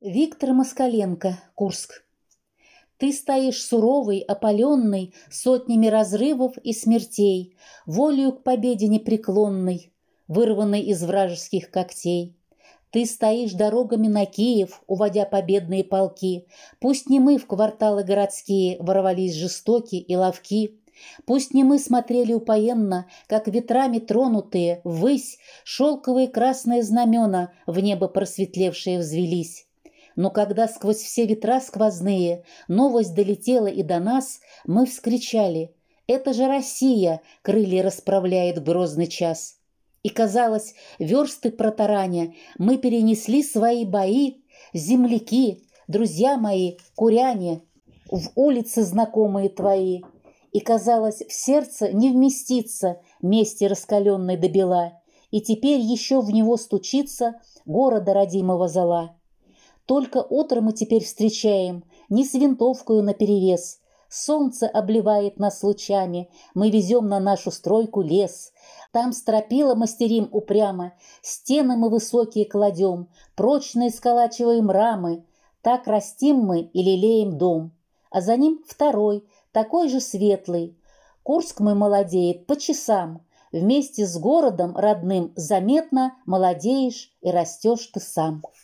Виктор Москаленко, Курск. Ты стоишь суровый, опаленный, Сотнями разрывов и смертей, Волею к победе непреклонной, Вырванной из вражеских когтей. Ты стоишь дорогами на Киев, Уводя победные полки. Пусть не мы в кварталы городские Ворвались жестокие и ловки, Пусть не мы смотрели упоенно, Как ветрами тронутые, ввысь Шелковые красные знамена В небо просветлевшие взвелись. Но когда сквозь все ветра сквозные новость долетела и до нас, мы вскричали «Это же Россия!» крылья расправляет в грозный час. И, казалось, версты протараня, мы перенесли свои бои, земляки, друзья мои, куряне, в улицы знакомые твои. И, казалось, в сердце не вместится мести раскаленной до бела, и теперь еще в него стучится города родимого зала. Только утро мы теперь встречаем, не с винтовкою наперевес. Солнце обливает нас лучами, мы везем на нашу стройку лес. Там стропила мастерим упрямо, стены мы высокие кладем, прочные сколачиваем рамы. Так растим мы и лелеем дом. А за ним второй, такой же светлый. Курск мой молодеет по часам. Вместе с городом родным заметно молодеешь и растешь ты сам.